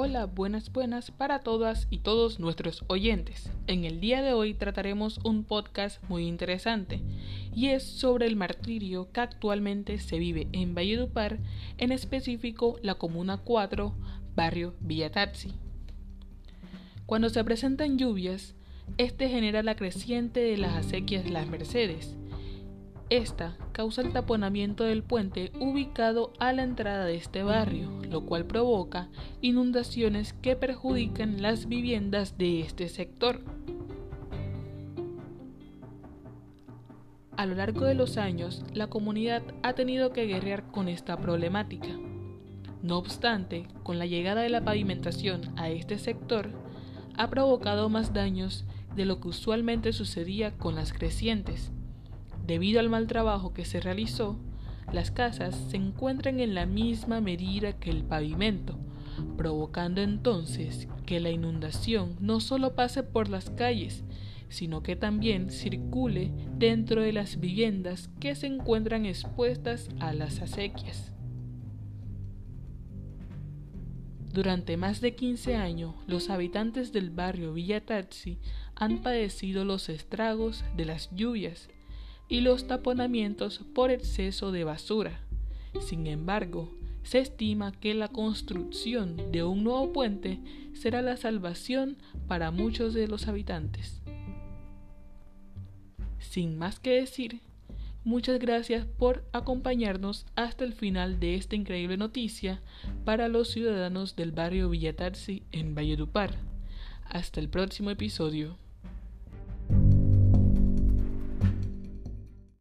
Hola, buenas, buenas para todas y todos nuestros oyentes. En el día de hoy trataremos un podcast muy interesante y es sobre el martirio que actualmente se vive en Valledupar, en específico la Comuna 4, barrio Villa Taxi. Cuando se presentan lluvias, este genera la creciente de las acequias Las Mercedes, esta causa el taponamiento del puente ubicado a la entrada de este barrio, lo cual provoca inundaciones que perjudican las viviendas de este sector. A lo largo de los años, la comunidad ha tenido que guerrear con esta problemática. No obstante, con la llegada de la pavimentación a este sector, ha provocado más daños de lo que usualmente sucedía con las crecientes, Debido al mal trabajo que se realizó, las casas se encuentran en la misma medida que el pavimento, provocando entonces que la inundación no solo pase por las calles, sino que también circule dentro de las viviendas que se encuentran expuestas a las acequias. Durante más de 15 años, los habitantes del barrio Villa Taxi han padecido los estragos de las lluvias y los taponamientos por exceso de basura. Sin embargo, se estima que la construcción de un nuevo puente será la salvación para muchos de los habitantes. Sin más que decir, muchas gracias por acompañarnos hasta el final de esta increíble noticia para los ciudadanos del barrio Villatarsi en Valledupar. Hasta el próximo episodio.